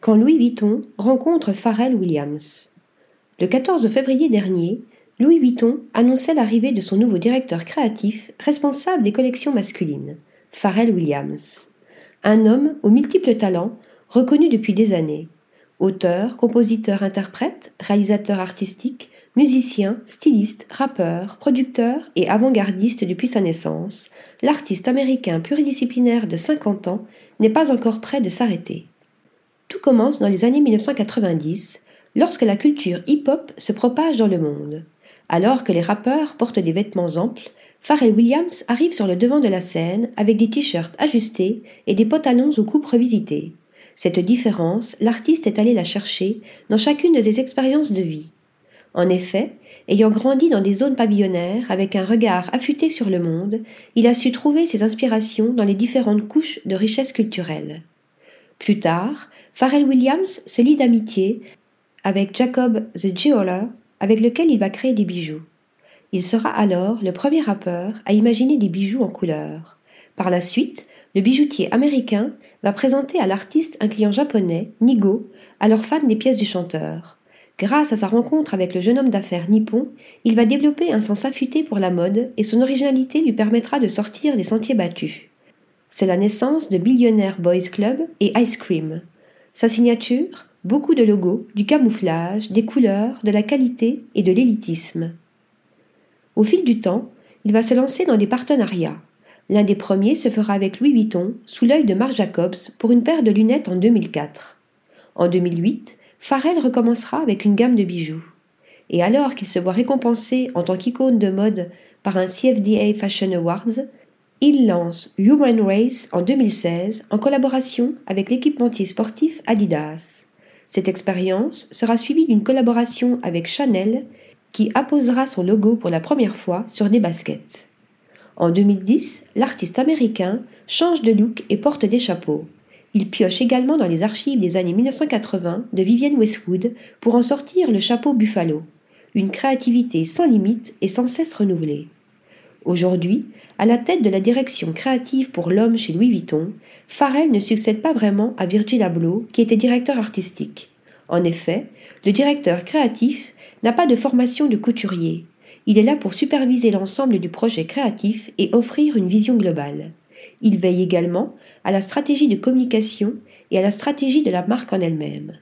quand Louis Vuitton rencontre Pharrell Williams. Le 14 février dernier, Louis Vuitton annonçait l'arrivée de son nouveau directeur créatif responsable des collections masculines, Pharrell Williams. Un homme aux multiples talents, reconnu depuis des années. Auteur, compositeur, interprète, réalisateur artistique, musicien, styliste, rappeur, producteur et avant-gardiste depuis sa naissance, l'artiste américain pluridisciplinaire de 50 ans n'est pas encore prêt de s'arrêter. Tout commence dans les années 1990, lorsque la culture hip-hop se propage dans le monde. Alors que les rappeurs portent des vêtements amples, Pharrell Williams arrive sur le devant de la scène avec des t-shirts ajustés et des pantalons aux coupes revisitées. Cette différence, l'artiste est allé la chercher dans chacune de ses expériences de vie. En effet, ayant grandi dans des zones pavillonnaires avec un regard affûté sur le monde, il a su trouver ses inspirations dans les différentes couches de richesse culturelle. Plus tard, Pharrell Williams se lie d'amitié avec Jacob the Jeweler, avec lequel il va créer des bijoux. Il sera alors le premier rappeur à imaginer des bijoux en couleur. Par la suite, le bijoutier américain va présenter à l'artiste un client japonais, Nigo, alors fan des pièces du chanteur. Grâce à sa rencontre avec le jeune homme d'affaires nippon, il va développer un sens affûté pour la mode et son originalité lui permettra de sortir des sentiers battus. C'est la naissance de Billionaire Boys Club et Ice Cream. Sa signature Beaucoup de logos, du camouflage, des couleurs, de la qualité et de l'élitisme. Au fil du temps, il va se lancer dans des partenariats. L'un des premiers se fera avec Louis Vuitton sous l'œil de Marc Jacobs pour une paire de lunettes en 2004. En 2008, Pharrell recommencera avec une gamme de bijoux. Et alors qu'il se voit récompensé en tant qu'icône de mode par un CFDA Fashion Awards, il lance Human Race en 2016 en collaboration avec l'équipementier sportif Adidas. Cette expérience sera suivie d'une collaboration avec Chanel qui apposera son logo pour la première fois sur des baskets. En 2010, l'artiste américain change de look et porte des chapeaux. Il pioche également dans les archives des années 1980 de Vivienne Westwood pour en sortir le chapeau Buffalo, une créativité sans limite et sans cesse renouvelée. Aujourd'hui, à la tête de la direction créative pour l'homme chez Louis Vuitton, Farrell ne succède pas vraiment à Virgil Abloh, qui était directeur artistique. En effet, le directeur créatif n'a pas de formation de couturier. Il est là pour superviser l'ensemble du projet créatif et offrir une vision globale. Il veille également à la stratégie de communication et à la stratégie de la marque en elle-même.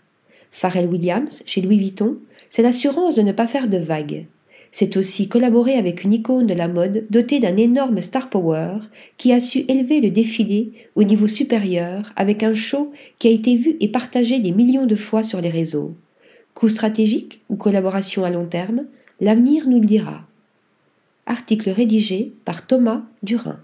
Pharrell Williams, chez Louis Vuitton, c'est l'assurance de ne pas faire de vagues. C'est aussi collaborer avec une icône de la mode dotée d'un énorme star power qui a su élever le défilé au niveau supérieur avec un show qui a été vu et partagé des millions de fois sur les réseaux. Coup stratégique ou collaboration à long terme, l'avenir nous le dira. Article rédigé par Thomas Durin.